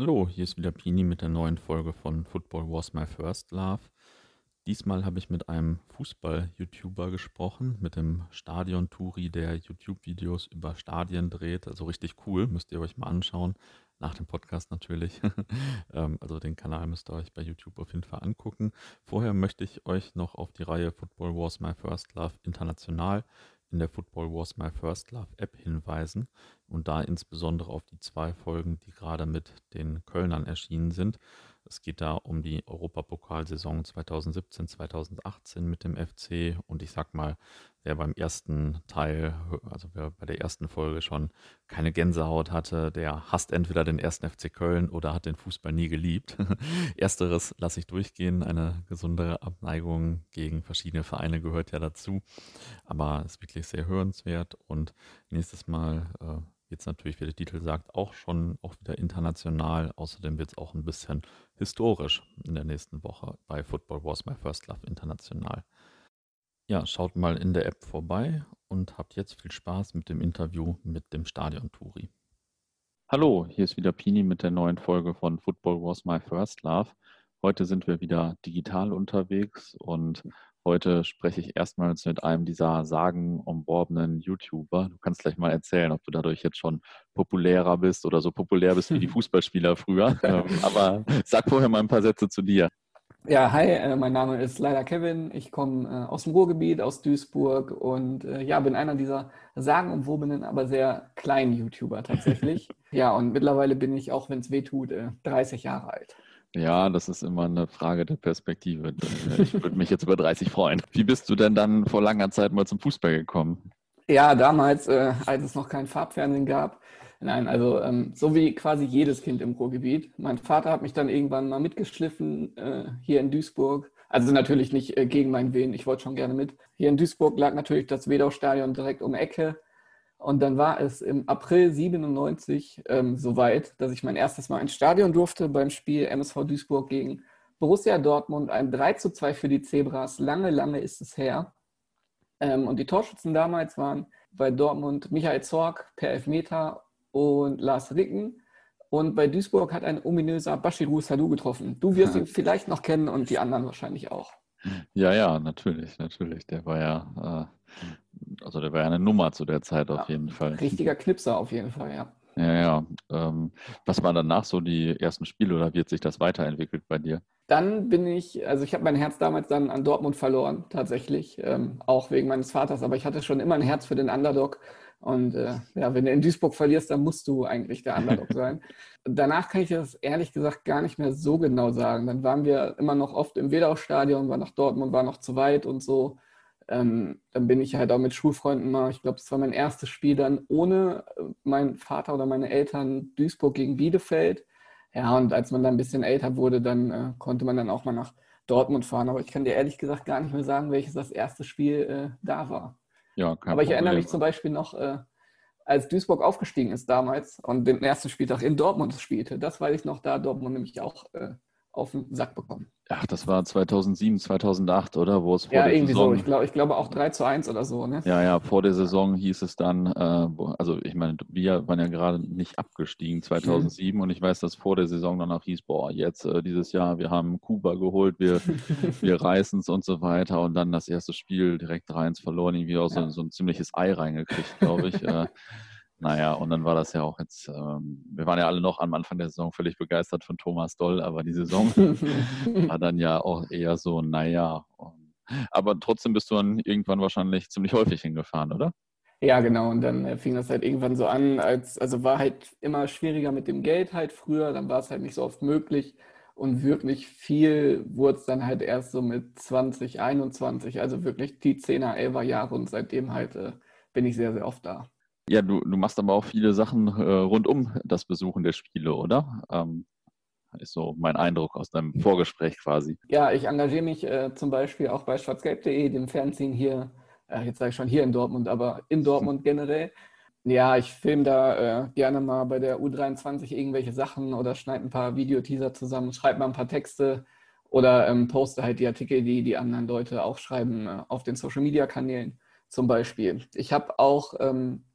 Hallo, hier ist wieder Pini mit der neuen Folge von Football Was My First Love. Diesmal habe ich mit einem Fußball-YouTuber gesprochen, mit dem Stadion-Turi, der YouTube-Videos über Stadien dreht. Also richtig cool, müsst ihr euch mal anschauen. Nach dem Podcast natürlich. Ähm, also den Kanal müsst ihr euch bei YouTube auf jeden Fall angucken. Vorher möchte ich euch noch auf die Reihe Football Was My First Love International in der Football Was My First Love App hinweisen und da insbesondere auf die zwei Folgen, die gerade mit den Kölnern erschienen sind. Es geht da um die Europapokalsaison 2017-2018 mit dem FC und ich sag mal, wer beim ersten Teil, also wer bei der ersten Folge schon keine Gänsehaut hatte, der hasst entweder den ersten FC Köln oder hat den Fußball nie geliebt. Ersteres lasse ich durchgehen. Eine gesundere Abneigung gegen verschiedene Vereine gehört ja dazu. Aber es ist wirklich sehr hörenswert und nächstes Mal äh, Jetzt natürlich, wie der Titel sagt, auch schon auch wieder international. Außerdem wird es auch ein bisschen historisch in der nächsten Woche bei Football Was My First Love International. Ja, schaut mal in der App vorbei und habt jetzt viel Spaß mit dem Interview mit dem Stadion-Touri. Hallo, hier ist wieder Pini mit der neuen Folge von Football Was My First Love. Heute sind wir wieder digital unterwegs und Heute spreche ich erstmals mit einem dieser sagenumworbenen YouTuber. Du kannst gleich mal erzählen, ob du dadurch jetzt schon populärer bist oder so populär bist wie die Fußballspieler früher. Ähm, aber sag vorher mal ein paar Sätze zu dir. Ja, hi, äh, mein Name ist leider Kevin. Ich komme äh, aus dem Ruhrgebiet, aus Duisburg und äh, ja, bin einer dieser sagenumwobenen, aber sehr kleinen YouTuber tatsächlich. ja, und mittlerweile bin ich, auch wenn es weh tut, 30 Jahre alt. Ja, das ist immer eine Frage der Perspektive. Äh, ich würde mich jetzt über 30 freuen. Wie bist du denn dann vor langer Zeit mal zum Fußball gekommen? Ja, damals, äh, als es noch kein Farbfernsehen gab. Nein, also ähm, so wie quasi jedes Kind im Ruhrgebiet. Mein Vater hat mich dann irgendwann mal mitgeschliffen äh, hier in Duisburg. Also natürlich nicht äh, gegen meinen Willen, ich wollte schon gerne mit. Hier in Duisburg lag natürlich das Wedau-Stadion direkt um Ecke. Und dann war es im April 97 ähm, soweit, dass ich mein erstes Mal ins Stadion durfte beim Spiel MSV Duisburg gegen Borussia Dortmund. Ein 3 zu 2 für die Zebras. Lange, lange ist es her. Ähm, und die Torschützen damals waren bei Dortmund Michael Zorg per Elfmeter und Lars Ricken. Und bei Duisburg hat ein ominöser Bashiru Salou getroffen. Du wirst ihn vielleicht noch kennen und die anderen wahrscheinlich auch. Ja, ja, natürlich, natürlich. Der war ja äh also der war ja eine Nummer zu der Zeit auf jeden Fall. Richtiger Knipser auf jeden Fall, ja. Ja, ja. Ähm, was waren danach so die ersten Spiele oder wie hat sich das weiterentwickelt bei dir? Dann bin ich, also ich habe mein Herz damals dann an Dortmund verloren, tatsächlich, ähm, auch wegen meines Vaters, aber ich hatte schon immer ein Herz für den Underdog. Und äh, ja, wenn du in Duisburg verlierst, dann musst du eigentlich der Underdog sein. Danach kann ich das ehrlich gesagt gar nicht mehr so genau sagen. Dann waren wir immer noch oft im Wedau-Stadion, war nach Dortmund, war noch zu weit und so. Ähm, dann bin ich halt auch mit Schulfreunden mal, ich glaube, das war mein erstes Spiel dann ohne äh, meinen Vater oder meine Eltern Duisburg gegen Bielefeld. Ja, und als man dann ein bisschen älter wurde, dann äh, konnte man dann auch mal nach Dortmund fahren. Aber ich kann dir ehrlich gesagt gar nicht mehr sagen, welches das erste Spiel äh, da war. Ja, kein Aber ich Problem. erinnere mich zum Beispiel noch, äh, als Duisburg aufgestiegen ist damals und den ersten Spieltag in Dortmund spielte. Das weiß ich noch, da Dortmund nämlich auch äh, auf den Sack bekommen. Ach, das war 2007, 2008, oder? Wo es vor ja, der irgendwie Saison... so. Ich glaube ich glaube auch 3 zu 1 oder so. Ne? Ja, ja, vor der Saison hieß es dann, äh, also ich meine, wir waren ja gerade nicht abgestiegen 2007 mhm. und ich weiß, dass vor der Saison danach hieß, boah, jetzt äh, dieses Jahr, wir haben Kuba geholt, wir, wir reißen es und so weiter und dann das erste Spiel direkt 3-1 verloren, irgendwie auch ja. so, so, ein ziemliches Ei reingekriegt, glaube ich. äh, naja, und dann war das ja auch jetzt, ähm, wir waren ja alle noch am Anfang der Saison völlig begeistert von Thomas Doll, aber die Saison war dann ja auch eher so, naja. Aber trotzdem bist du dann irgendwann wahrscheinlich ziemlich häufig hingefahren, oder? Ja, genau. Und dann äh, fing das halt irgendwann so an, als, also war halt immer schwieriger mit dem Geld halt früher, dann war es halt nicht so oft möglich. Und wirklich viel wurde es dann halt erst so mit 20, 21, also wirklich die 10er, 11er Jahre und seitdem halt äh, bin ich sehr, sehr oft da. Ja, du, du machst aber auch viele Sachen äh, rund um das Besuchen der Spiele, oder? Ähm, ist so mein Eindruck aus deinem Vorgespräch quasi. Ja, ich engagiere mich äh, zum Beispiel auch bei schwarzgelb.de, dem Fernsehen hier, äh, jetzt sage ich schon hier in Dortmund, aber in Dortmund generell. Ja, ich filme da äh, gerne mal bei der U23 irgendwelche Sachen oder schneide ein paar Videoteaser zusammen, schreibe mal ein paar Texte oder ähm, poste halt die Artikel, die die anderen Leute auch schreiben, äh, auf den Social-Media-Kanälen zum Beispiel. Ich habe auch ähm,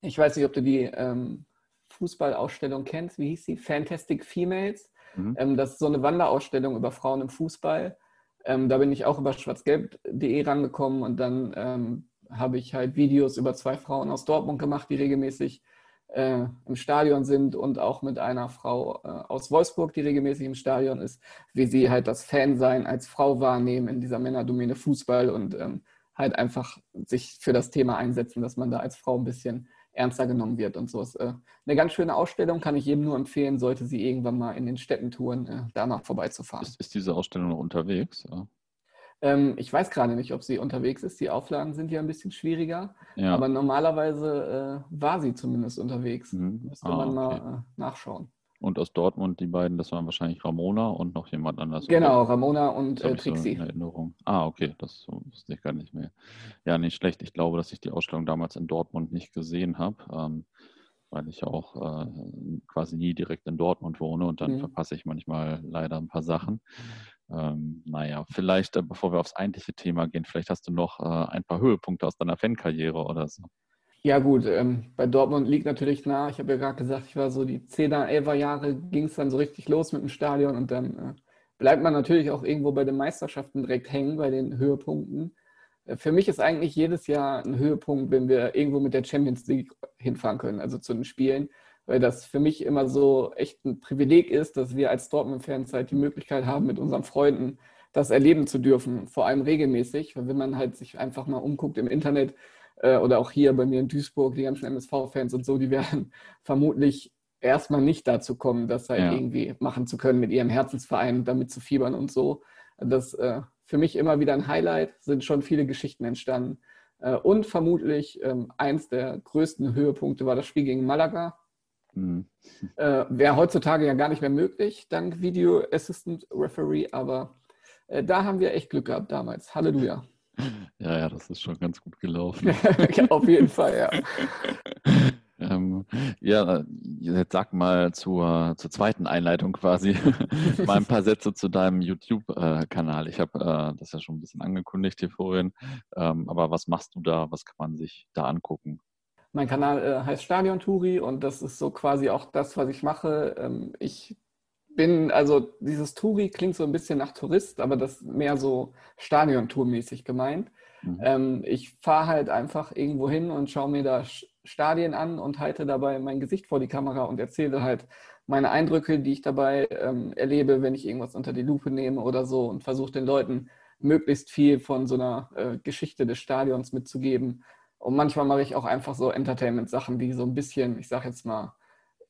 ich weiß nicht, ob du die ähm, Fußballausstellung kennst. Wie hieß sie? Fantastic Females. Mhm. Ähm, das ist so eine Wanderausstellung über Frauen im Fußball. Ähm, da bin ich auch über schwarzgelb.de rangekommen und dann ähm, habe ich halt Videos über zwei Frauen aus Dortmund gemacht, die regelmäßig äh, im Stadion sind und auch mit einer Frau äh, aus Wolfsburg, die regelmäßig im Stadion ist, wie sie halt das Fansein als Frau wahrnehmen in dieser Männerdomäne Fußball und ähm, halt einfach sich für das Thema einsetzen, dass man da als Frau ein bisschen ernster genommen wird und so. Ist äh, eine ganz schöne Ausstellung, kann ich jedem nur empfehlen, sollte sie irgendwann mal in den Städten touren, äh, da mal vorbeizufahren. Ist, ist diese Ausstellung noch unterwegs? Ja. Ähm, ich weiß gerade nicht, ob sie unterwegs ist. Die Auflagen sind ja ein bisschen schwieriger. Ja. Aber normalerweise äh, war sie zumindest unterwegs. Mhm. Müsste ah, man okay. mal äh, nachschauen. Und aus Dortmund die beiden, das waren wahrscheinlich Ramona und noch jemand anders. Genau, oder? Ramona und äh, Trixie. So Erinnerung. Ah, okay, das wusste ich gar nicht mehr. Ja, nicht schlecht. Ich glaube, dass ich die Ausstellung damals in Dortmund nicht gesehen habe, ähm, weil ich auch äh, quasi nie direkt in Dortmund wohne und dann mhm. verpasse ich manchmal leider ein paar Sachen. Ähm, naja, vielleicht, äh, bevor wir aufs eigentliche Thema gehen, vielleicht hast du noch äh, ein paar Höhepunkte aus deiner Fankarriere oder so. Ja gut, ähm, bei Dortmund liegt natürlich nah. Ich habe ja gerade gesagt, ich war so die 10er, 11er Jahre, ging es dann so richtig los mit dem Stadion und dann äh, bleibt man natürlich auch irgendwo bei den Meisterschaften direkt hängen, bei den Höhepunkten. Äh, für mich ist eigentlich jedes Jahr ein Höhepunkt, wenn wir irgendwo mit der Champions League hinfahren können, also zu den Spielen weil das für mich immer so echt ein Privileg ist, dass wir als Dortmund-Fans halt die Möglichkeit haben, mit unseren Freunden das erleben zu dürfen, vor allem regelmäßig, weil wenn man halt sich einfach mal umguckt im Internet äh, oder auch hier bei mir in Duisburg, die ganzen MSV-Fans und so, die werden vermutlich erstmal nicht dazu kommen, das halt ja. irgendwie machen zu können mit ihrem Herzensverein, damit zu fiebern und so. Das äh, für mich immer wieder ein Highlight, sind schon viele Geschichten entstanden. Äh, und vermutlich ähm, eins der größten Höhepunkte war das Spiel gegen Malaga, Mhm. Äh, Wäre heutzutage ja gar nicht mehr möglich, dank Video Assistant Referee, aber äh, da haben wir echt Glück gehabt damals. Halleluja. Ja, ja, das ist schon ganz gut gelaufen. ja, auf jeden Fall, ja. ähm, ja, jetzt sag mal zur, zur zweiten Einleitung quasi mal ein paar Sätze zu deinem YouTube-Kanal. Ich habe äh, das ja schon ein bisschen angekündigt hier vorhin. Ähm, aber was machst du da? Was kann man sich da angucken? Mein Kanal äh, heißt Stadion Turi und das ist so quasi auch das, was ich mache. Ähm, ich bin, also dieses Touri klingt so ein bisschen nach Tourist, aber das ist mehr so Stadion-Tour-mäßig gemeint. Mhm. Ähm, ich fahre halt einfach irgendwo hin und schaue mir da Stadien an und halte dabei mein Gesicht vor die Kamera und erzähle halt meine Eindrücke, die ich dabei ähm, erlebe, wenn ich irgendwas unter die Lupe nehme oder so und versuche den Leuten möglichst viel von so einer äh, Geschichte des Stadions mitzugeben und manchmal mache ich auch einfach so Entertainment-Sachen, die so ein bisschen, ich sage jetzt mal,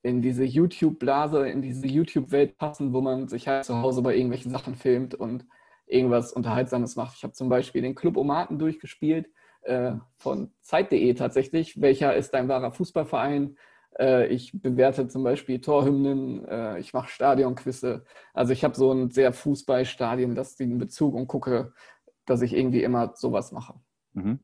in diese YouTube-Blase, in diese YouTube-Welt passen, wo man sich halt zu Hause bei irgendwelchen Sachen filmt und irgendwas Unterhaltsames macht. Ich habe zum Beispiel den Club Omaten durchgespielt, äh, von Zeit.de tatsächlich. Welcher ist dein wahrer Fußballverein? Äh, ich bewerte zum Beispiel Torhymnen, äh, ich mache Stadionquizze. Also ich habe so einen sehr Fußballstadien-lastigen Bezug und gucke, dass ich irgendwie immer sowas mache. Mhm.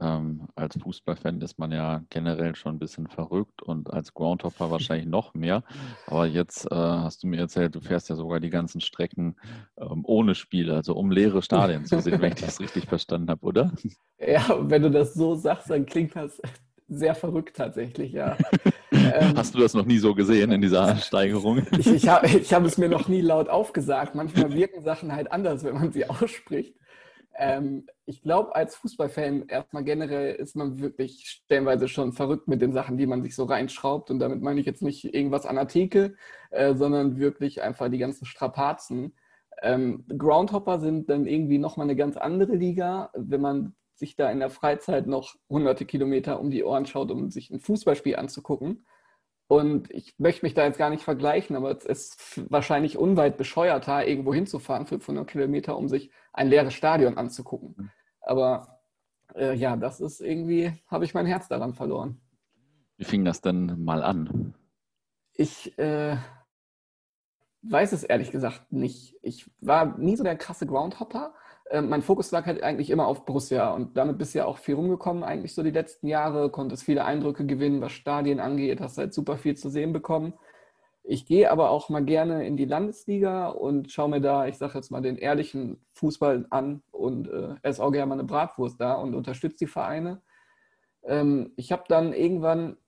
Ähm, als Fußballfan ist man ja generell schon ein bisschen verrückt und als Groundhopper wahrscheinlich noch mehr. Aber jetzt äh, hast du mir erzählt, du fährst ja sogar die ganzen Strecken ähm, ohne Spiele, also um leere Stadien zu sehen, wenn ich das richtig verstanden habe, oder? Ja, wenn du das so sagst, dann klingt das sehr verrückt tatsächlich, ja. Hast du das noch nie so gesehen in dieser Steigerung? ich ich habe hab es mir noch nie laut aufgesagt. Manchmal wirken Sachen halt anders, wenn man sie ausspricht. Ähm, ich glaube, als Fußballfan erstmal generell ist man wirklich stellenweise schon verrückt mit den Sachen, die man sich so reinschraubt. Und damit meine ich jetzt nicht irgendwas an Artikel, äh, sondern wirklich einfach die ganzen Strapazen. Ähm, Groundhopper sind dann irgendwie nochmal eine ganz andere Liga, wenn man sich da in der Freizeit noch hunderte Kilometer um die Ohren schaut, um sich ein Fußballspiel anzugucken. Und ich möchte mich da jetzt gar nicht vergleichen, aber es ist wahrscheinlich unweit bescheuerter, irgendwo hinzufahren, 500 Kilometer, um sich ein leeres Stadion anzugucken. Mhm. Aber äh, ja, das ist irgendwie, habe ich mein Herz daran verloren. Wie fing das denn mal an? Ich äh, weiß es ehrlich gesagt nicht. Ich war nie so der krasse Groundhopper, äh, mein Fokus lag halt eigentlich immer auf Borussia und damit bist du ja auch viel rumgekommen, eigentlich so die letzten Jahre, konntest viele Eindrücke gewinnen, was Stadien angeht, hast halt super viel zu sehen bekommen. Ich gehe aber auch mal gerne in die Landesliga und schaue mir da, ich sage jetzt mal, den ehrlichen Fußball an und äh, esse auch gerne mal eine Bratwurst da und unterstütze die Vereine. Ähm, ich habe dann irgendwann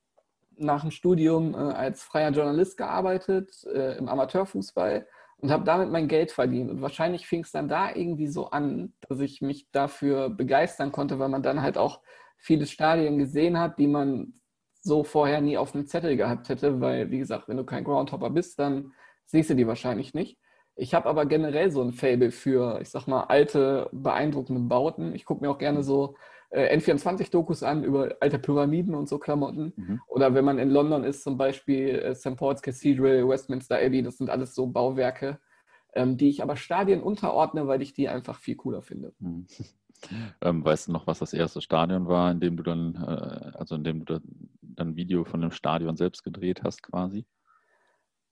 nach dem Studium äh, als freier Journalist gearbeitet äh, im Amateurfußball und habe damit mein Geld verdient. Und wahrscheinlich fing es dann da irgendwie so an, dass ich mich dafür begeistern konnte, weil man dann halt auch viele Stadien gesehen hat, die man so vorher nie auf dem Zettel gehabt hätte, weil, wie gesagt, wenn du kein Groundhopper bist, dann siehst du die wahrscheinlich nicht. Ich habe aber generell so ein Fable für, ich sag mal, alte, beeindruckende Bauten. Ich gucke mir auch gerne so äh, N24-Dokus an über alte Pyramiden und so Klamotten. Mhm. Oder wenn man in London ist, zum Beispiel äh, St. Paul's Cathedral, Westminster Abbey, das sind alles so Bauwerke, ähm, die ich aber Stadien unterordne, weil ich die einfach viel cooler finde. Mhm. Ähm, weißt du noch, was das erste Stadion war, in dem du dann, äh, also in dem du dann ein Video von dem Stadion selbst gedreht hast, quasi?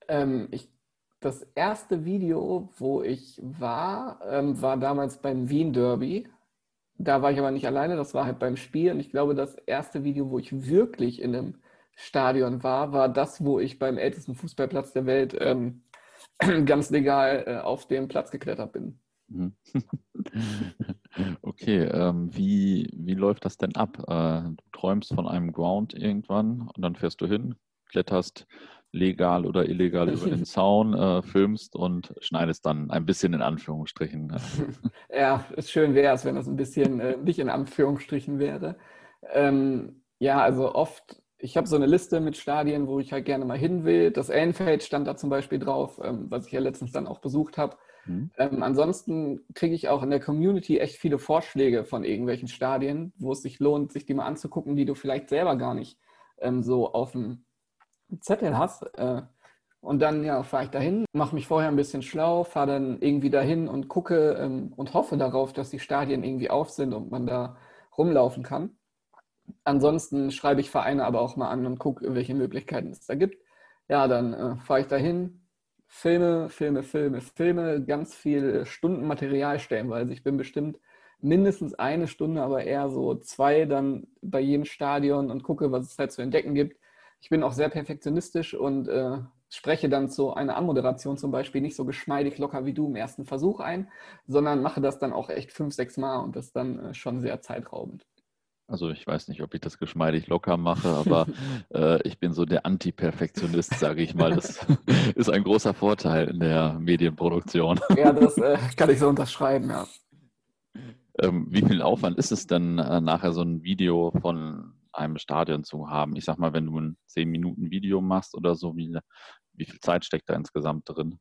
Ähm, ich, das erste Video, wo ich war, ähm, war damals beim Wien Derby. Da war ich aber nicht alleine, das war halt beim Spiel. Und ich glaube, das erste Video, wo ich wirklich in einem Stadion war, war das, wo ich beim ältesten Fußballplatz der Welt ähm, ganz legal äh, auf den Platz geklettert bin. Mhm. Okay, ähm, wie, wie läuft das denn ab? Äh, du träumst von einem Ground irgendwann und dann fährst du hin, kletterst legal oder illegal über den Zaun, äh, filmst und schneidest dann ein bisschen in Anführungsstrichen. ja, schön wäre es, wenn das ein bisschen äh, nicht in Anführungsstrichen wäre. Ähm, ja, also oft, ich habe so eine Liste mit Stadien, wo ich halt gerne mal hin will. Das Anfield stand da zum Beispiel drauf, ähm, was ich ja letztens dann auch besucht habe. Mhm. Ähm, ansonsten kriege ich auch in der Community echt viele Vorschläge von irgendwelchen Stadien, wo es sich lohnt, sich die mal anzugucken, die du vielleicht selber gar nicht ähm, so auf dem Zettel hast. Äh, und dann ja, fahre ich dahin, mache mich vorher ein bisschen schlau, fahre dann irgendwie dahin und gucke ähm, und hoffe darauf, dass die Stadien irgendwie auf sind und man da rumlaufen kann. Ansonsten schreibe ich Vereine aber auch mal an und gucke, welche Möglichkeiten es da gibt. Ja, dann äh, fahre ich dahin, Filme, Filme, Filme, Filme, ganz viel Stundenmaterial stellenweise. Ich bin bestimmt mindestens eine Stunde, aber eher so zwei dann bei jedem Stadion und gucke, was es halt zu entdecken gibt ich bin auch sehr perfektionistisch und äh, spreche dann zu einer Anmoderation zum Beispiel nicht so geschmeidig locker wie du im ersten Versuch ein, sondern mache das dann auch echt fünf, sechs Mal und das dann äh, schon sehr zeitraubend. Also ich weiß nicht, ob ich das geschmeidig locker mache, aber äh, ich bin so der Anti-Perfektionist, sage ich mal. Das ist ein großer Vorteil in der Medienproduktion. Ja, das äh, kann ich so unterschreiben, ja. Ähm, wie viel Aufwand ist es denn äh, nachher so ein Video von einem Stadion zu haben. Ich sag mal, wenn du ein 10-Minuten-Video machst oder so, wie, wie viel Zeit steckt da insgesamt drin?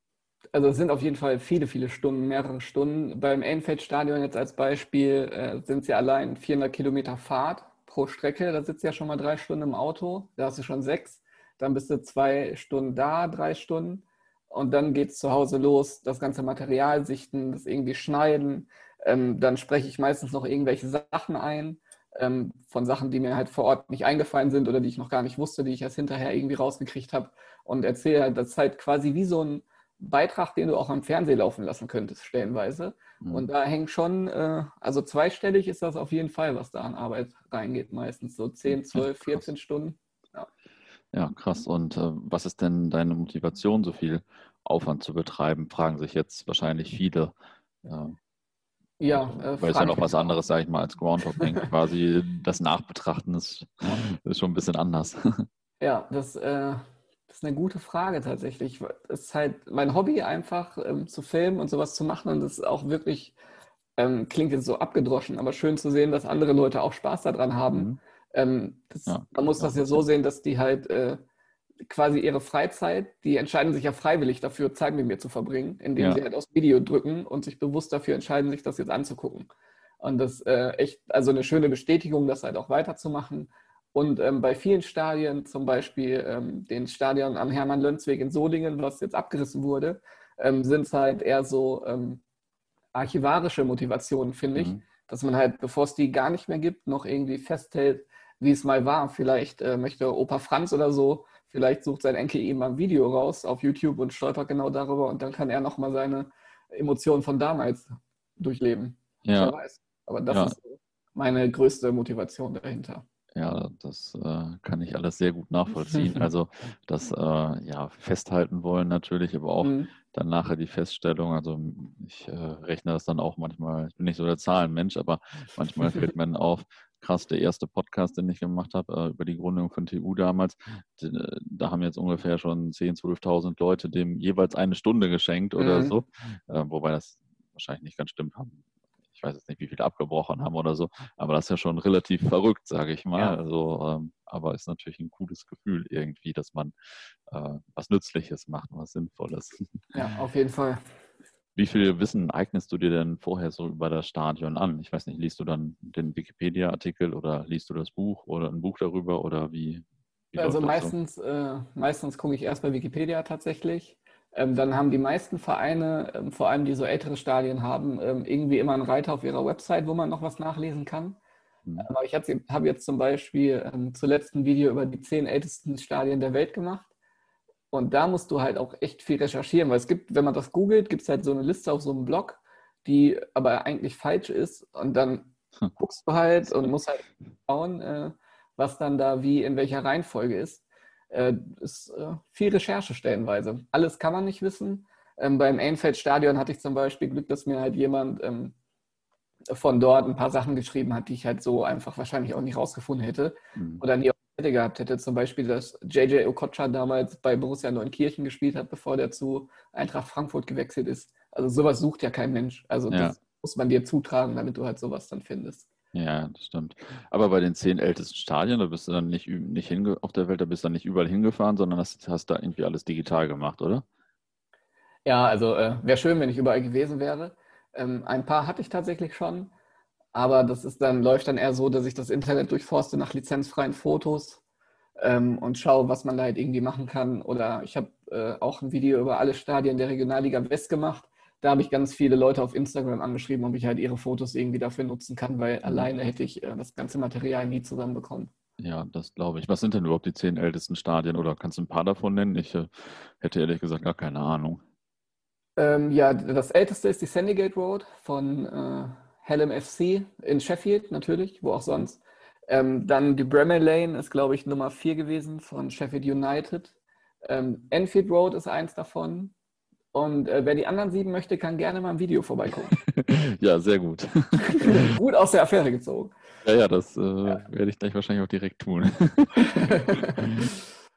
Also es sind auf jeden Fall viele, viele Stunden, mehrere Stunden. Beim Enfield-Stadion jetzt als Beispiel äh, sind es ja allein 400 Kilometer Fahrt pro Strecke. Da sitzt ja schon mal drei Stunden im Auto, da hast du schon sechs. Dann bist du zwei Stunden da, drei Stunden. Und dann geht es zu Hause los, das ganze Material sichten, das irgendwie schneiden. Ähm, dann spreche ich meistens noch irgendwelche Sachen ein ähm, von Sachen, die mir halt vor Ort nicht eingefallen sind oder die ich noch gar nicht wusste, die ich erst hinterher irgendwie rausgekriegt habe und erzähle halt, das ist halt quasi wie so ein Beitrag, den du auch am Fernsehen laufen lassen könntest, stellenweise. Mhm. Und da hängt schon, äh, also zweistellig ist das auf jeden Fall, was da an Arbeit reingeht, meistens so 10, 12, 14 Stunden. Ja, ja krass. Und äh, was ist denn deine Motivation, so viel Aufwand zu betreiben? Fragen sich jetzt wahrscheinlich viele. Äh, ja, äh, weil es ja noch was anderes, sage ich mal, als Groundhopping. Quasi das Nachbetrachten ist, ist schon ein bisschen anders. Ja, das, äh, das ist eine gute Frage tatsächlich. Es ist halt mein Hobby, einfach ähm, zu filmen und sowas zu machen. Und das ist auch wirklich, ähm, klingt jetzt so abgedroschen, aber schön zu sehen, dass andere Leute auch Spaß daran haben. Mhm. Ähm, das, ja, man muss das ja so sehen, dass die halt äh, quasi ihre Freizeit, die entscheiden sich ja freiwillig dafür, Zeit mit mir zu verbringen, indem ja. sie halt aufs Video drücken und sich bewusst dafür entscheiden, sich das jetzt anzugucken. Und das ist äh, echt, also eine schöne Bestätigung, das halt auch weiterzumachen. Und ähm, bei vielen Stadien, zum Beispiel ähm, den Stadion am Hermann-Lönzweg in Solingen, was jetzt abgerissen wurde, ähm, sind es halt eher so ähm, archivarische Motivationen, finde ich. Mhm. Dass man halt, bevor es die gar nicht mehr gibt, noch irgendwie festhält, wie es mal war. Vielleicht äh, möchte Opa Franz oder so Vielleicht sucht sein Enkel ihm mal ein Video raus auf YouTube und stolpert genau darüber und dann kann er nochmal seine Emotionen von damals durchleben. Ja. Wer weiß. Aber das ja. ist meine größte Motivation dahinter. Ja, das äh, kann ich alles sehr gut nachvollziehen. Also das äh, ja, festhalten wollen natürlich, aber auch mhm. dann nachher die Feststellung. Also ich äh, rechne das dann auch manchmal, ich bin nicht so der Zahlenmensch, aber manchmal fällt mir auf, krass, der erste Podcast, den ich gemacht habe, äh, über die Gründung von TU damals, äh, da haben jetzt ungefähr schon 10.000, 12.000 Leute dem jeweils eine Stunde geschenkt oder mhm. so. Äh, wobei das wahrscheinlich nicht ganz stimmt haben. Ich weiß jetzt nicht, wie viele abgebrochen haben oder so, aber das ist ja schon relativ verrückt, sage ich mal. Ja. Also, ähm, aber ist natürlich ein cooles Gefühl irgendwie, dass man äh, was Nützliches macht, was Sinnvolles. Ja, auf jeden Fall. Wie viel Wissen eignest du dir denn vorher so über das Stadion an? Ich weiß nicht, liest du dann den Wikipedia-Artikel oder liest du das Buch oder ein Buch darüber oder wie? wie also meistens, so? äh, meistens gucke ich erst bei Wikipedia tatsächlich. Ähm, dann haben die meisten Vereine, ähm, vor allem die so ältere Stadien haben, ähm, irgendwie immer einen Reiter auf ihrer Website, wo man noch was nachlesen kann. Mhm. Aber ich habe jetzt zum Beispiel ähm, zuletzt ein Video über die zehn ältesten Stadien der Welt gemacht. Und da musst du halt auch echt viel recherchieren, weil es gibt, wenn man das googelt, gibt es halt so eine Liste auf so einem Blog, die aber eigentlich falsch ist. Und dann hm. guckst du halt und musst halt schauen, äh, was dann da wie in welcher Reihenfolge ist. Äh, ist äh, viel Recherche stellenweise. Alles kann man nicht wissen. Ähm, beim Einfeld-Stadion hatte ich zum Beispiel Glück, dass mir halt jemand ähm, von dort ein paar Sachen geschrieben hat, die ich halt so einfach wahrscheinlich auch nicht rausgefunden hätte mhm. oder nie hätte gehabt hätte. Zum Beispiel, dass JJ Okocha damals bei Borussia Neunkirchen gespielt hat, bevor der zu Eintracht Frankfurt gewechselt ist. Also sowas sucht ja kein Mensch. Also ja. das muss man dir zutragen, damit du halt sowas dann findest. Ja, das stimmt. Aber bei den zehn ältesten Stadien, da bist du dann nicht, nicht hinge auf der Welt, da bist du dann nicht überall hingefahren, sondern hast, hast da irgendwie alles digital gemacht, oder? Ja, also äh, wäre schön, wenn ich überall gewesen wäre. Ähm, ein paar hatte ich tatsächlich schon. Aber das ist dann, läuft dann eher so, dass ich das Internet durchforste nach lizenzfreien Fotos ähm, und schaue, was man da halt irgendwie machen kann. Oder ich habe äh, auch ein Video über alle Stadien der Regionalliga West gemacht. Da habe ich ganz viele Leute auf Instagram angeschrieben, ob ich halt ihre Fotos irgendwie dafür nutzen kann, weil mhm. alleine hätte ich äh, das ganze Material nie zusammenbekommen. Ja, das glaube ich. Was sind denn überhaupt die zehn ältesten Stadien oder kannst du ein paar davon nennen? Ich äh, hätte ehrlich gesagt gar keine Ahnung. Ähm, ja, das älteste ist die Sandygate Road von äh, Hallam FC in Sheffield natürlich, wo auch sonst. Ähm, dann die Bramall Lane ist, glaube ich, Nummer 4 gewesen von Sheffield United. Ähm, Enfield Road ist eins davon. Und äh, wer die anderen sieben möchte, kann gerne mal ein Video vorbeigucken. ja, sehr gut. gut aus der Affäre gezogen. Ja, ja, das äh, ja. werde ich gleich wahrscheinlich auch direkt tun.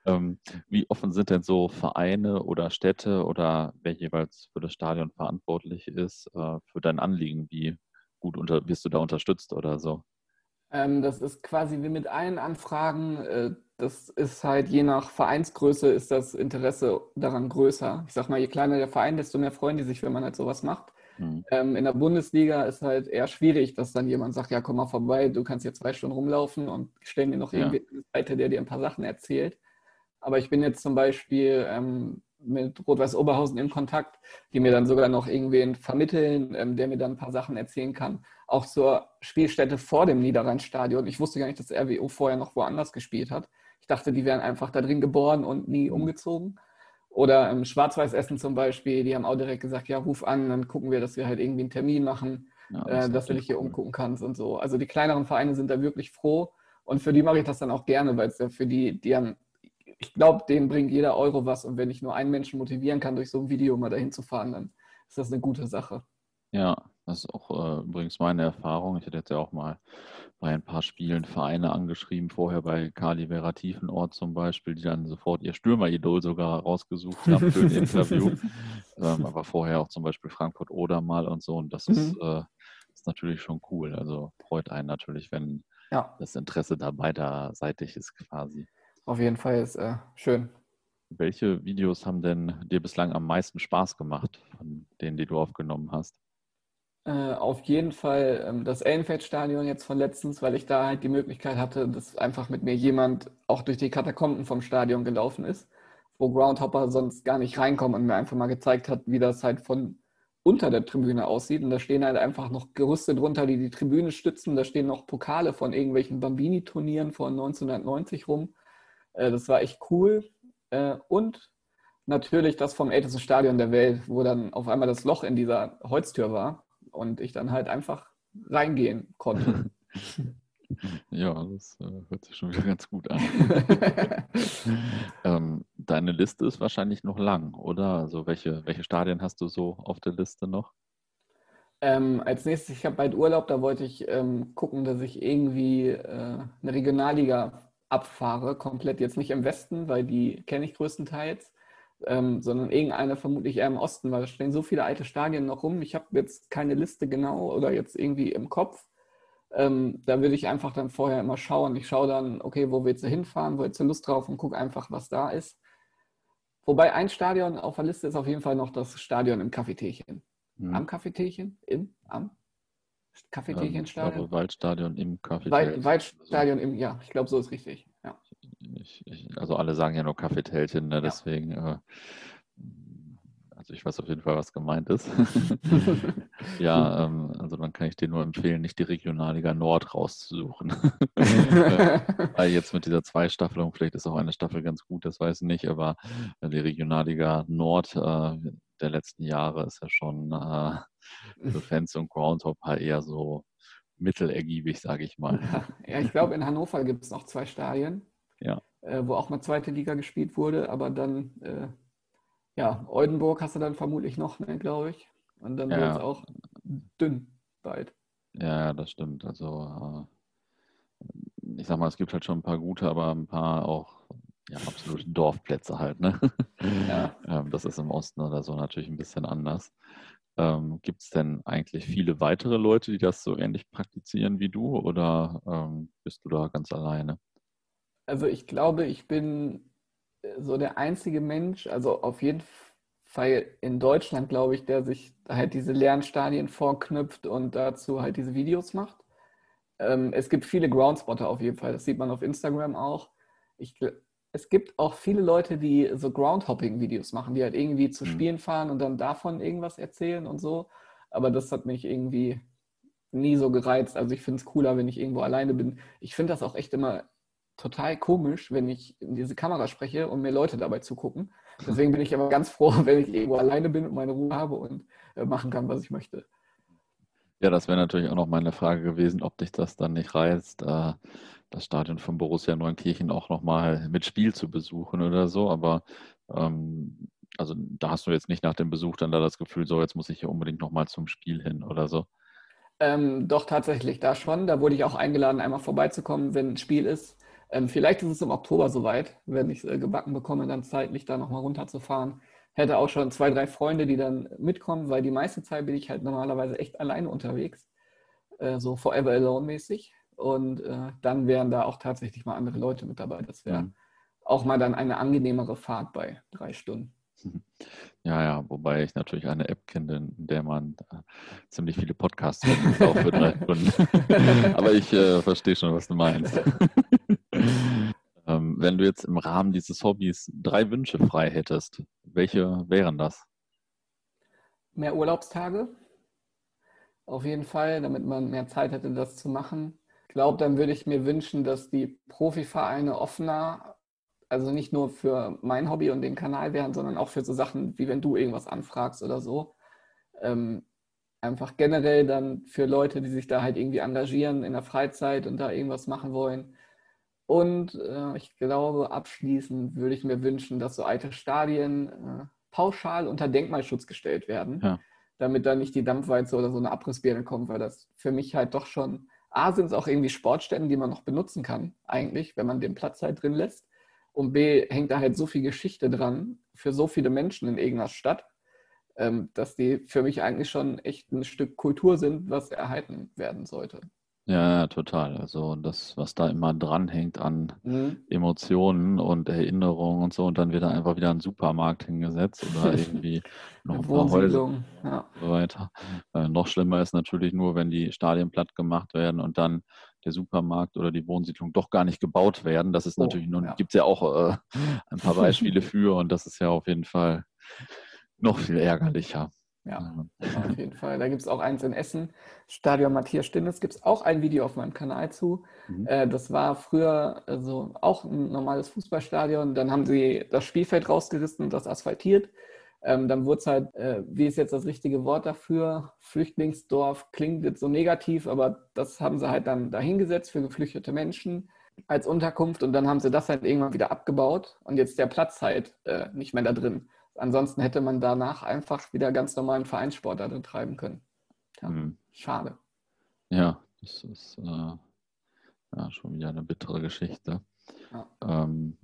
ähm, wie offen sind denn so Vereine oder Städte oder wer jeweils für das Stadion verantwortlich ist, äh, für dein Anliegen? Wie gut unter, wirst du da unterstützt oder so? Ähm, das ist quasi wie mit allen Anfragen. Äh, das ist halt je nach Vereinsgröße ist das Interesse daran größer. Ich sag mal, je kleiner der Verein, desto mehr freuen die sich, wenn man halt sowas macht. Mhm. Ähm, in der Bundesliga ist halt eher schwierig, dass dann jemand sagt, ja, komm mal vorbei, du kannst jetzt zwei Stunden rumlaufen und stellen dir noch ja. irgendwie eine Seite, der dir ein paar Sachen erzählt. Aber ich bin jetzt zum Beispiel ähm, mit Rot-Weiß Oberhausen in Kontakt, die mir dann sogar noch irgendwen vermitteln, ähm, der mir dann ein paar Sachen erzählen kann. Auch zur Spielstätte vor dem Niederrhein-Stadion. Ich wusste gar nicht, dass RWO vorher noch woanders gespielt hat. Ich dachte, die wären einfach da drin geboren und nie mhm. umgezogen. Oder im Schwarz-Weiß Essen zum Beispiel, die haben auch direkt gesagt, ja, ruf an, dann gucken wir, dass wir halt irgendwie einen Termin machen, ja, das äh, dass du dich hier cool. umgucken kannst und so. Also die kleineren Vereine sind da wirklich froh und für die mache ich das dann auch gerne, weil es ja für die, die haben ich glaube, denen bringt jeder Euro was. Und wenn ich nur einen Menschen motivieren kann, durch so ein Video mal dahin zu fahren, dann ist das eine gute Sache. Ja, das ist auch äh, übrigens meine Erfahrung. Ich hatte jetzt ja auch mal bei ein paar Spielen Vereine angeschrieben, vorher bei Kali Vera Tiefenort zum Beispiel, die dann sofort ihr Stürmeridol sogar rausgesucht haben für ein Interview. ähm, aber vorher auch zum Beispiel Frankfurt oder mal und so. Und das mhm. ist, äh, ist natürlich schon cool. Also freut einen natürlich, wenn ja. das Interesse da beiderseitig ist quasi auf jeden Fall ist äh, schön. Welche Videos haben denn dir bislang am meisten Spaß gemacht, von denen, die du aufgenommen hast? Äh, auf jeden Fall ähm, das Ellenfeld-Stadion jetzt von letztens, weil ich da halt die Möglichkeit hatte, dass einfach mit mir jemand auch durch die Katakomben vom Stadion gelaufen ist, wo Groundhopper sonst gar nicht reinkommen und mir einfach mal gezeigt hat, wie das halt von unter der Tribüne aussieht. Und da stehen halt einfach noch Gerüste drunter, die die Tribüne stützen. Da stehen noch Pokale von irgendwelchen Bambini-Turnieren von 1990 rum. Äh, das war echt cool. Äh, und natürlich das vom ältesten Stadion der Welt, wo dann auf einmal das Loch in dieser Holztür war und ich dann halt einfach reingehen konnte. Ja, das äh, hört sich schon wieder ganz gut an. ähm, deine Liste ist wahrscheinlich noch lang, oder? Also welche, welche Stadien hast du so auf der Liste noch? Ähm, als nächstes, ich habe bald Urlaub, da wollte ich ähm, gucken, dass ich irgendwie äh, eine Regionalliga abfahre, komplett jetzt nicht im Westen, weil die kenne ich größtenteils, ähm, sondern irgendeine vermutlich eher im Osten, weil da stehen so viele alte Stadien noch rum. Ich habe jetzt keine Liste genau oder jetzt irgendwie im Kopf. Ähm, da würde ich einfach dann vorher immer schauen. Ich schaue dann, okay, wo willst du hinfahren, wo willst du Lust drauf und gucke einfach, was da ist. Wobei ein Stadion auf der Liste ist auf jeden Fall noch das Stadion im Kaffeetierchen. Hm. Am Kaffeetierchen? Im? Am? Kaffeetierchenstadion? Ähm, Waldstadion im Kaffeetälchen. Waldstadion im, ja, ich glaube, so ist richtig. Ja. Ich, ich, also alle sagen ja nur Kaffeetälchen, ne? deswegen, ja. äh, also ich weiß auf jeden Fall, was gemeint ist. ja, ähm, also dann kann ich dir nur empfehlen, nicht die Regionalliga Nord rauszusuchen. Weil jetzt mit dieser Zweistaffelung, vielleicht ist auch eine Staffel ganz gut, das weiß ich nicht, aber die Regionalliga Nord äh, der letzten Jahre ist ja schon äh, für Fans und Groundhopper eher so mittelergiebig, sage ich mal. Ja, ich glaube, in Hannover gibt es noch zwei Stadien, ja. äh, wo auch mal zweite Liga gespielt wurde, aber dann, äh, ja, Oldenburg hast du dann vermutlich noch, ne, glaube ich. Und dann ja. wird es auch dünn bald. Ja, das stimmt. Also, äh, ich sag mal, es gibt halt schon ein paar gute, aber ein paar auch ja, absolute Dorfplätze halt. Ne? Ja. Ähm, das ist im Osten oder so natürlich ein bisschen anders. Ähm, Gibt es denn eigentlich viele weitere Leute, die das so ähnlich praktizieren wie du oder ähm, bist du da ganz alleine? Also ich glaube, ich bin so der einzige Mensch, also auf jeden Fall in Deutschland, glaube ich, der sich halt diese Lernstadien vorknüpft und dazu halt diese Videos macht. Ähm, es gibt viele Groundspotter auf jeden Fall, das sieht man auf Instagram auch. Ich es gibt auch viele Leute, die so Groundhopping-Videos machen, die halt irgendwie zu mhm. Spielen fahren und dann davon irgendwas erzählen und so. Aber das hat mich irgendwie nie so gereizt. Also ich finde es cooler, wenn ich irgendwo alleine bin. Ich finde das auch echt immer total komisch, wenn ich in diese Kamera spreche und mir Leute dabei zugucken. Deswegen bin ich aber ganz froh, wenn ich irgendwo alleine bin und meine Ruhe habe und äh, machen kann, was ich möchte. Ja, das wäre natürlich auch noch meine Frage gewesen, ob dich das dann nicht reizt, äh, das Stadion von Borussia Neunkirchen auch nochmal mit Spiel zu besuchen oder so. Aber ähm, also da hast du jetzt nicht nach dem Besuch dann da das Gefühl, so jetzt muss ich hier unbedingt nochmal zum Spiel hin oder so. Ähm, doch, tatsächlich, da schon. Da wurde ich auch eingeladen, einmal vorbeizukommen, wenn ein Spiel ist. Ähm, vielleicht ist es im Oktober soweit, wenn ich es äh, gebacken bekomme, dann zeitlich da nochmal runterzufahren. Hätte auch schon zwei, drei Freunde, die dann mitkommen, weil die meiste Zeit bin ich halt normalerweise echt alleine unterwegs. Äh, so Forever Alone mäßig. Und äh, dann wären da auch tatsächlich mal andere Leute mit dabei. Das wäre mhm. auch mal dann eine angenehmere Fahrt bei drei Stunden. Ja, ja, wobei ich natürlich eine App kenne, in der man äh, ziemlich viele Podcasts auch für drei Stunden. Aber ich äh, verstehe schon, was du meinst. ähm, wenn du jetzt im Rahmen dieses Hobbys drei Wünsche frei hättest, welche wären das? Mehr Urlaubstage, auf jeden Fall, damit man mehr Zeit hätte, das zu machen glaube, dann würde ich mir wünschen, dass die Profivereine offener, also nicht nur für mein Hobby und den Kanal wären, sondern auch für so Sachen, wie wenn du irgendwas anfragst oder so. Ähm, einfach generell dann für Leute, die sich da halt irgendwie engagieren in der Freizeit und da irgendwas machen wollen. Und äh, ich glaube, abschließend würde ich mir wünschen, dass so alte Stadien äh, pauschal unter Denkmalschutz gestellt werden, ja. damit da nicht die Dampfwalze oder so eine Abrissbirne kommt, weil das für mich halt doch schon A, sind es auch irgendwie Sportstätten, die man noch benutzen kann, eigentlich, wenn man den Platz halt drin lässt. Und B, hängt da halt so viel Geschichte dran für so viele Menschen in irgendeiner Stadt, ähm, dass die für mich eigentlich schon echt ein Stück Kultur sind, was erhalten werden sollte. Ja, total. Also das, was da immer dranhängt an mhm. Emotionen und Erinnerungen und so, und dann wird da einfach wieder ein Supermarkt hingesetzt oder irgendwie noch ein paar Häuser ja. und so weiter. Äh, noch schlimmer ist natürlich nur, wenn die Stadien platt gemacht werden und dann der Supermarkt oder die Wohnsiedlung doch gar nicht gebaut werden. Das ist oh, natürlich nun, ja. gibt es ja auch äh, ein paar Beispiele für und das ist ja auf jeden Fall noch viel ärgerlicher. Ja, auf jeden Fall. Da gibt es auch eins in Essen, Stadion Matthias Stinnes, gibt es auch ein Video auf meinem Kanal zu. Mhm. Äh, das war früher also auch ein normales Fußballstadion. Dann haben sie das Spielfeld rausgerissen und das asphaltiert. Ähm, dann wurde es halt, äh, wie ist jetzt das richtige Wort dafür? Flüchtlingsdorf klingt jetzt so negativ, aber das haben sie halt dann dahingesetzt für geflüchtete Menschen als Unterkunft und dann haben sie das halt irgendwann wieder abgebaut und jetzt der Platz halt äh, nicht mehr da drin. Ansonsten hätte man danach einfach wieder ganz normalen Vereinssport da treiben können. Ja, mhm. Schade. Ja, das ist äh, ja, schon wieder eine bittere Geschichte. Ja. Ähm,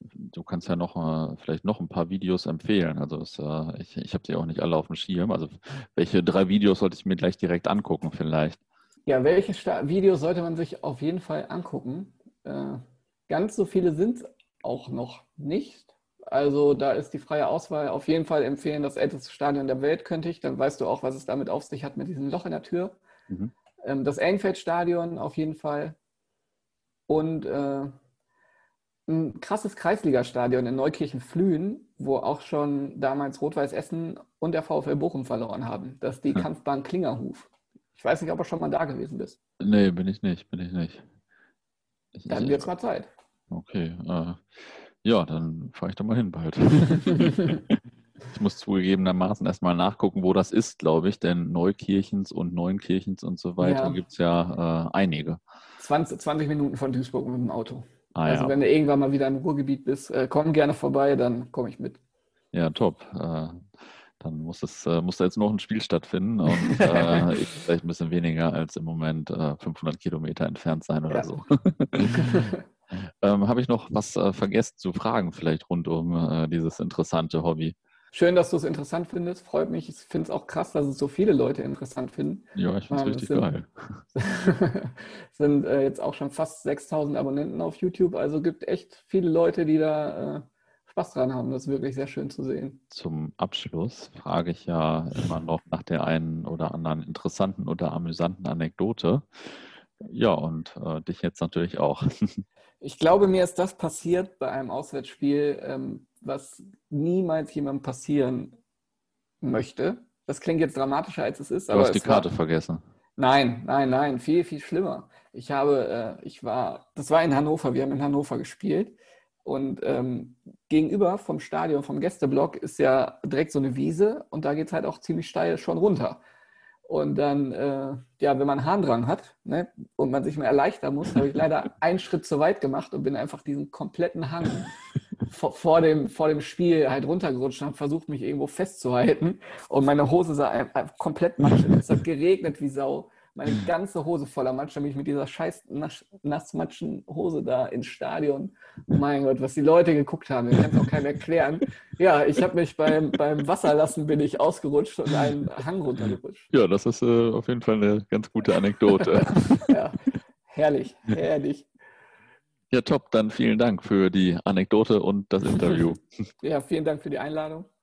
du kannst ja noch äh, vielleicht noch ein paar Videos empfehlen. Also das, äh, ich, ich habe die auch nicht alle auf dem Schirm. Also welche drei Videos sollte ich mir gleich direkt angucken vielleicht? Ja, welche Sta Videos sollte man sich auf jeden Fall angucken? Äh, ganz so viele sind auch noch nicht. Also da ist die freie Auswahl auf jeden Fall empfehlen, das älteste Stadion der Welt könnte ich. Dann weißt du auch, was es damit auf sich hat mit diesem Loch in der Tür. Mhm. Ähm, das Engfeld-Stadion auf jeden Fall. Und äh, ein krasses Kreisligastadion in Neukirchen-Flühen, wo auch schon damals Rot-Weiß Essen und der VfL Bochum verloren haben. Das ist die hm. Kampfbahn Klingerhuf. Ich weiß nicht, ob du schon mal da gewesen bist. Nee, bin ich nicht, bin ich nicht. Ich, dann wird es mal Zeit. Okay. Äh, ja, dann fahre ich da mal hin bald. ich muss zugegebenermaßen erstmal nachgucken, wo das ist, glaube ich, denn Neukirchens und Neunkirchens und so weiter ja. gibt es ja äh, einige. 20, 20 Minuten von Duisburg mit dem Auto. Ah, also ja. wenn du irgendwann mal wieder im Ruhrgebiet bist, äh, komm gerne vorbei, dann komme ich mit. Ja, top. Dann muss es äh, muss da jetzt noch ein Spiel stattfinden und äh, vielleicht ein bisschen weniger als im Moment 500 äh, Kilometer entfernt sein oder ja. so. ähm, Habe ich noch was äh, vergessen zu fragen, vielleicht rund um äh, dieses interessante Hobby? Schön, dass du es interessant findest. Freut mich. Ich finde es auch krass, dass es so viele Leute interessant finden. Ja, ich finde es richtig sind, geil. sind äh, jetzt auch schon fast 6000 Abonnenten auf YouTube. Also gibt echt viele Leute, die da äh, Spaß dran haben. Das ist wirklich sehr schön zu sehen. Zum Abschluss frage ich ja immer noch nach der einen oder anderen interessanten oder amüsanten Anekdote. Ja, und äh, dich jetzt natürlich auch. ich glaube, mir ist das passiert bei einem Auswärtsspiel, ähm, was niemals jemandem passieren möchte. Das klingt jetzt dramatischer, als es ist. Du hast die Karte war... vergessen. Nein, nein, nein, viel, viel schlimmer. Ich habe, äh, ich war, das war in Hannover, wir haben in Hannover gespielt und ähm, gegenüber vom Stadion, vom Gästeblock ist ja direkt so eine Wiese und da geht es halt auch ziemlich steil schon runter. Und dann, äh, ja, wenn man Harndrang hat ne, und man sich mal erleichtern muss, habe ich leider einen Schritt zu weit gemacht und bin einfach diesen kompletten Hang vor, vor, dem, vor dem Spiel halt runtergerutscht und habe versucht, mich irgendwo festzuhalten. Und meine Hose sah komplett matschig. Es hat geregnet wie Sau meine ganze Hose voller Matsch, damit ich mit dieser scheiß nassmatschen Hose da ins Stadion. Mein Gott, was die Leute geguckt haben, ich kann es auch keinem erklären. Ja, ich habe mich beim, beim Wasserlassen bin ich ausgerutscht und einen Hang runtergerutscht. Ja, das ist äh, auf jeden Fall eine ganz gute Anekdote. ja, herrlich, herrlich. Ja, top. Dann vielen Dank für die Anekdote und das Interview. ja, vielen Dank für die Einladung.